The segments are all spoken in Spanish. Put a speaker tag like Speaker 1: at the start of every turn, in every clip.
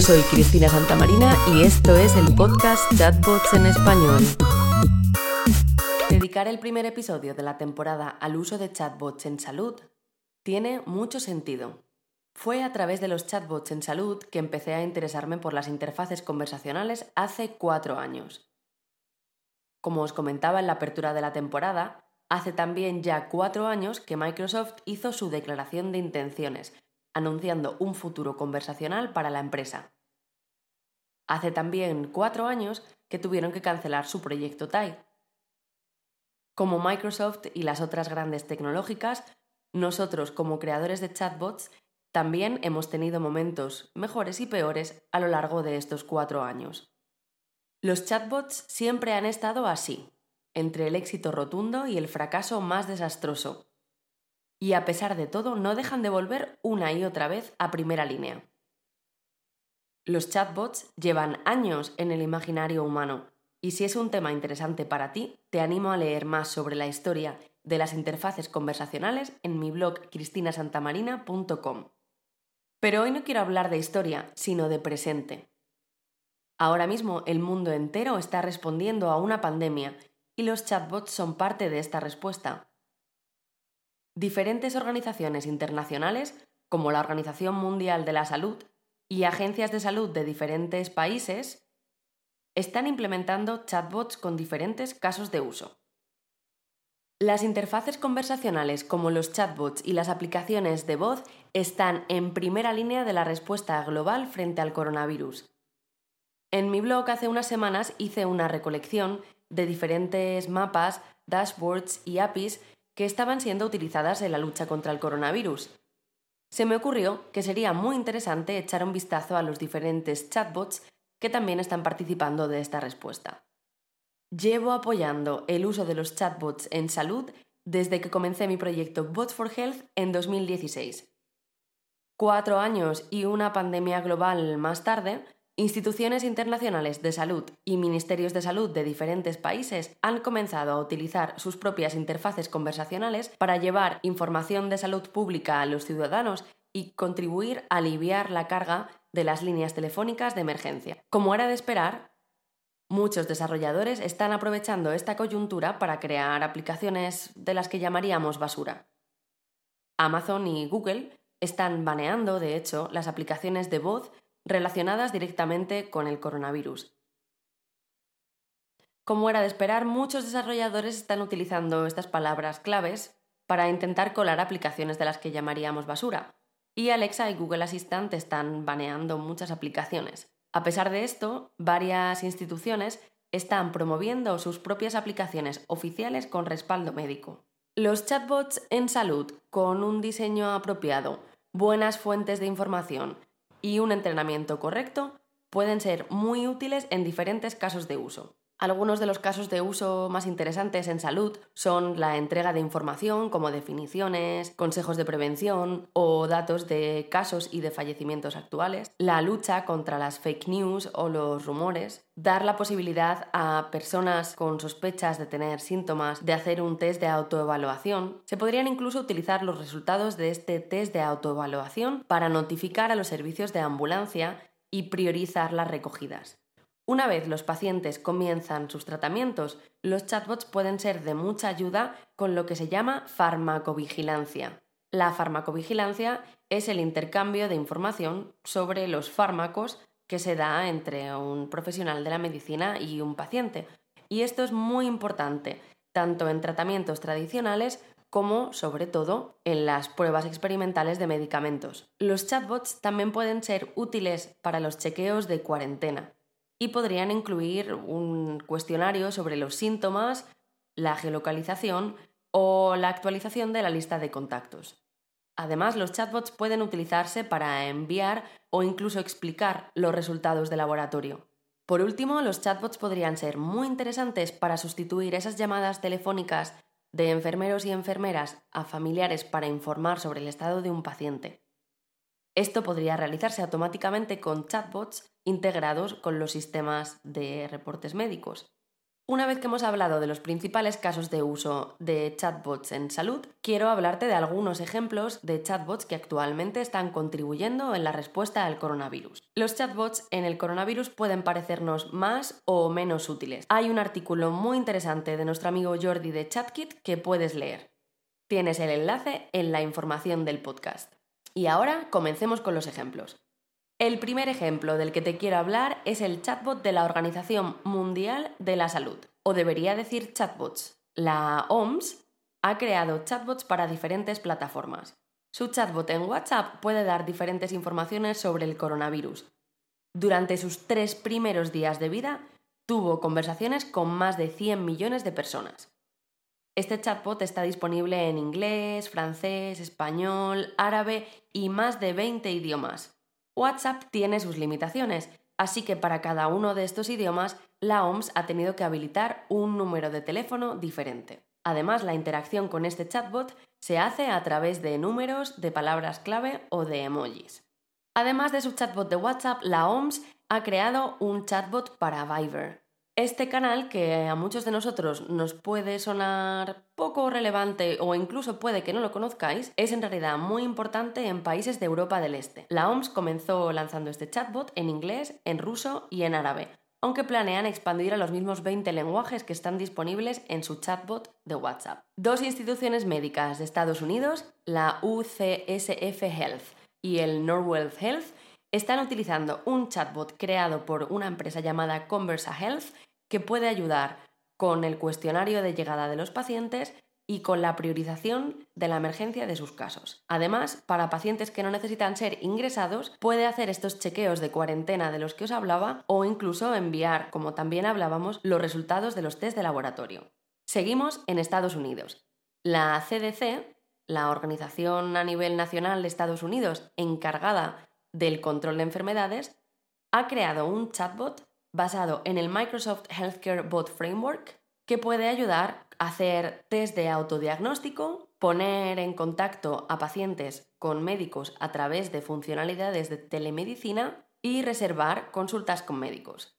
Speaker 1: Soy Cristina Santamarina y esto es el podcast Chatbots en Español. Dedicar el primer episodio de la temporada al uso de chatbots en salud tiene mucho sentido. Fue a través de los chatbots en salud que empecé a interesarme por las interfaces conversacionales hace cuatro años. Como os comentaba en la apertura de la temporada, hace también ya cuatro años que Microsoft hizo su declaración de intenciones, anunciando un futuro conversacional para la empresa. Hace también cuatro años que tuvieron que cancelar su proyecto TAI. Como Microsoft y las otras grandes tecnológicas, nosotros como creadores de chatbots también hemos tenido momentos mejores y peores a lo largo de estos cuatro años. Los chatbots siempre han estado así, entre el éxito rotundo y el fracaso más desastroso. Y a pesar de todo, no dejan de volver una y otra vez a primera línea. Los chatbots llevan años en el imaginario humano, y si es un tema interesante para ti, te animo a leer más sobre la historia de las interfaces conversacionales en mi blog cristinasantamarina.com. Pero hoy no quiero hablar de historia, sino de presente. Ahora mismo el mundo entero está respondiendo a una pandemia y los chatbots son parte de esta respuesta. Diferentes organizaciones internacionales, como la Organización Mundial de la Salud y agencias de salud de diferentes países, están implementando chatbots con diferentes casos de uso. Las interfaces conversacionales como los chatbots y las aplicaciones de voz están en primera línea de la respuesta global frente al coronavirus. En mi blog hace unas semanas hice una recolección de diferentes mapas, dashboards y APIs que estaban siendo utilizadas en la lucha contra el coronavirus. Se me ocurrió que sería muy interesante echar un vistazo a los diferentes chatbots que también están participando de esta respuesta. Llevo apoyando el uso de los chatbots en salud desde que comencé mi proyecto Bot for Health en 2016. Cuatro años y una pandemia global más tarde, instituciones internacionales de salud y ministerios de salud de diferentes países han comenzado a utilizar sus propias interfaces conversacionales para llevar información de salud pública a los ciudadanos y contribuir a aliviar la carga de las líneas telefónicas de emergencia. Como era de esperar, Muchos desarrolladores están aprovechando esta coyuntura para crear aplicaciones de las que llamaríamos basura. Amazon y Google están baneando, de hecho, las aplicaciones de voz relacionadas directamente con el coronavirus. Como era de esperar, muchos desarrolladores están utilizando estas palabras claves para intentar colar aplicaciones de las que llamaríamos basura. Y Alexa y Google Assistant están baneando muchas aplicaciones. A pesar de esto, varias instituciones están promoviendo sus propias aplicaciones oficiales con respaldo médico. Los chatbots en salud, con un diseño apropiado, buenas fuentes de información y un entrenamiento correcto, pueden ser muy útiles en diferentes casos de uso. Algunos de los casos de uso más interesantes en salud son la entrega de información como definiciones, consejos de prevención o datos de casos y de fallecimientos actuales, la lucha contra las fake news o los rumores, dar la posibilidad a personas con sospechas de tener síntomas de hacer un test de autoevaluación. Se podrían incluso utilizar los resultados de este test de autoevaluación para notificar a los servicios de ambulancia y priorizar las recogidas. Una vez los pacientes comienzan sus tratamientos, los chatbots pueden ser de mucha ayuda con lo que se llama farmacovigilancia. La farmacovigilancia es el intercambio de información sobre los fármacos que se da entre un profesional de la medicina y un paciente. Y esto es muy importante, tanto en tratamientos tradicionales como, sobre todo, en las pruebas experimentales de medicamentos. Los chatbots también pueden ser útiles para los chequeos de cuarentena y podrían incluir un cuestionario sobre los síntomas, la geolocalización o la actualización de la lista de contactos. Además, los chatbots pueden utilizarse para enviar o incluso explicar los resultados de laboratorio. Por último, los chatbots podrían ser muy interesantes para sustituir esas llamadas telefónicas de enfermeros y enfermeras a familiares para informar sobre el estado de un paciente. Esto podría realizarse automáticamente con chatbots integrados con los sistemas de reportes médicos. Una vez que hemos hablado de los principales casos de uso de chatbots en salud, quiero hablarte de algunos ejemplos de chatbots que actualmente están contribuyendo en la respuesta al coronavirus. Los chatbots en el coronavirus pueden parecernos más o menos útiles. Hay un artículo muy interesante de nuestro amigo Jordi de ChatKit que puedes leer. Tienes el enlace en la información del podcast. Y ahora comencemos con los ejemplos. El primer ejemplo del que te quiero hablar es el chatbot de la Organización Mundial de la Salud, o debería decir chatbots. La OMS ha creado chatbots para diferentes plataformas. Su chatbot en WhatsApp puede dar diferentes informaciones sobre el coronavirus. Durante sus tres primeros días de vida, tuvo conversaciones con más de 100 millones de personas. Este chatbot está disponible en inglés, francés, español, árabe y más de 20 idiomas. WhatsApp tiene sus limitaciones, así que para cada uno de estos idiomas, la OMS ha tenido que habilitar un número de teléfono diferente. Además, la interacción con este chatbot se hace a través de números, de palabras clave o de emojis. Además de su chatbot de WhatsApp, la OMS ha creado un chatbot para Viber. Este canal, que a muchos de nosotros nos puede sonar poco relevante o incluso puede que no lo conozcáis, es en realidad muy importante en países de Europa del Este. La OMS comenzó lanzando este chatbot en inglés, en ruso y en árabe, aunque planean expandir a los mismos 20 lenguajes que están disponibles en su chatbot de WhatsApp. Dos instituciones médicas de Estados Unidos, la UCSF Health y el Norwell Health, están utilizando un chatbot creado por una empresa llamada Conversa Health que puede ayudar con el cuestionario de llegada de los pacientes y con la priorización de la emergencia de sus casos. Además, para pacientes que no necesitan ser ingresados, puede hacer estos chequeos de cuarentena de los que os hablaba o incluso enviar, como también hablábamos, los resultados de los test de laboratorio. Seguimos en Estados Unidos. La CDC, la organización a nivel nacional de Estados Unidos encargada del control de enfermedades, ha creado un chatbot basado en el Microsoft Healthcare Bot Framework que puede ayudar a hacer test de autodiagnóstico, poner en contacto a pacientes con médicos a través de funcionalidades de telemedicina y reservar consultas con médicos.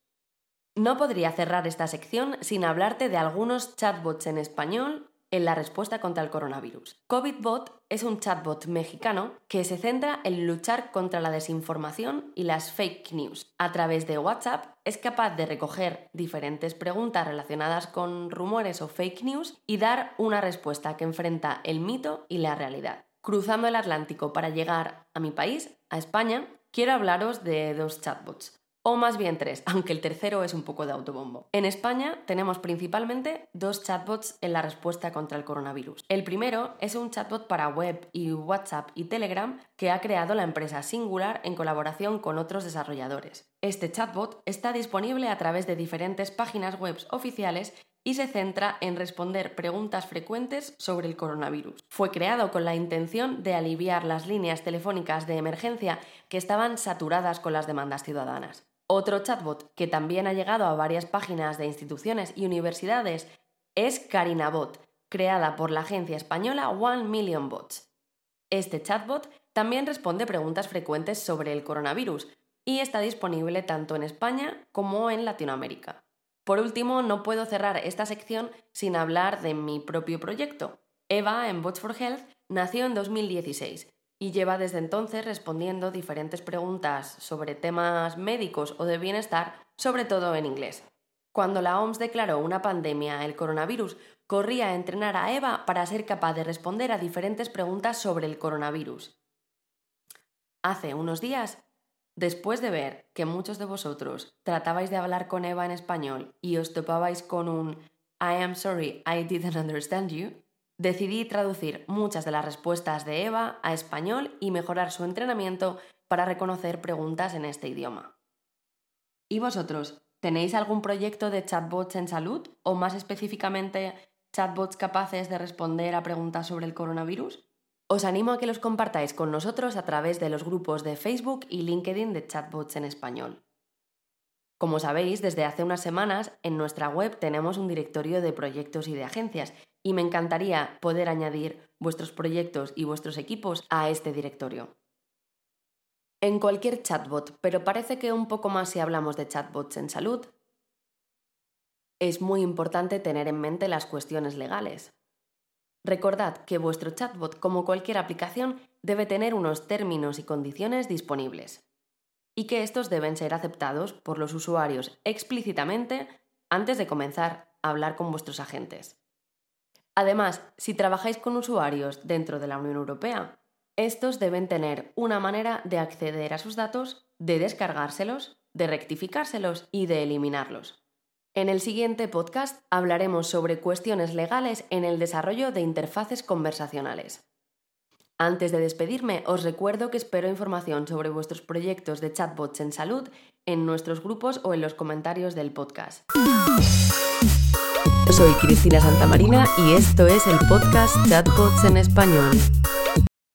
Speaker 1: No podría cerrar esta sección sin hablarte de algunos chatbots en español en la respuesta contra el coronavirus. COVIDBot es un chatbot mexicano que se centra en luchar contra la desinformación y las fake news. A través de WhatsApp es capaz de recoger diferentes preguntas relacionadas con rumores o fake news y dar una respuesta que enfrenta el mito y la realidad. Cruzando el Atlántico para llegar a mi país, a España, quiero hablaros de dos chatbots o más bien tres, aunque el tercero es un poco de autobombo. En España tenemos principalmente dos chatbots en la respuesta contra el coronavirus. El primero es un chatbot para web y WhatsApp y Telegram que ha creado la empresa Singular en colaboración con otros desarrolladores. Este chatbot está disponible a través de diferentes páginas web oficiales y se centra en responder preguntas frecuentes sobre el coronavirus. Fue creado con la intención de aliviar las líneas telefónicas de emergencia que estaban saturadas con las demandas ciudadanas. Otro chatbot que también ha llegado a varias páginas de instituciones y universidades es CarinaBot, creada por la agencia española One Million Bots. Este chatbot también responde preguntas frecuentes sobre el coronavirus y está disponible tanto en España como en Latinoamérica. Por último, no puedo cerrar esta sección sin hablar de mi propio proyecto. Eva en Bots for Health nació en 2016 y lleva desde entonces respondiendo diferentes preguntas sobre temas médicos o de bienestar, sobre todo en inglés. Cuando la OMS declaró una pandemia, el coronavirus, corría a entrenar a Eva para ser capaz de responder a diferentes preguntas sobre el coronavirus. Hace unos días, después de ver que muchos de vosotros tratabais de hablar con Eva en español y os topabais con un I am sorry, I didn't understand you, Decidí traducir muchas de las respuestas de Eva a español y mejorar su entrenamiento para reconocer preguntas en este idioma. ¿Y vosotros? ¿Tenéis algún proyecto de chatbots en salud o más específicamente chatbots capaces de responder a preguntas sobre el coronavirus? Os animo a que los compartáis con nosotros a través de los grupos de Facebook y LinkedIn de chatbots en español. Como sabéis, desde hace unas semanas en nuestra web tenemos un directorio de proyectos y de agencias y me encantaría poder añadir vuestros proyectos y vuestros equipos a este directorio. En cualquier chatbot, pero parece que un poco más si hablamos de chatbots en salud. es muy importante tener en mente las cuestiones legales. Recordad que vuestro chatbot, como cualquier aplicación, debe tener unos términos y condiciones disponibles y que estos deben ser aceptados por los usuarios explícitamente antes de comenzar a hablar con vuestros agentes. Además, si trabajáis con usuarios dentro de la Unión Europea, estos deben tener una manera de acceder a sus datos, de descargárselos, de rectificárselos y de eliminarlos. En el siguiente podcast hablaremos sobre cuestiones legales en el desarrollo de interfaces conversacionales. Antes de despedirme, os recuerdo que espero información sobre vuestros proyectos de chatbots en salud en nuestros grupos o en los comentarios del podcast. Soy Cristina Santamarina y esto es el podcast Chatbots en Español.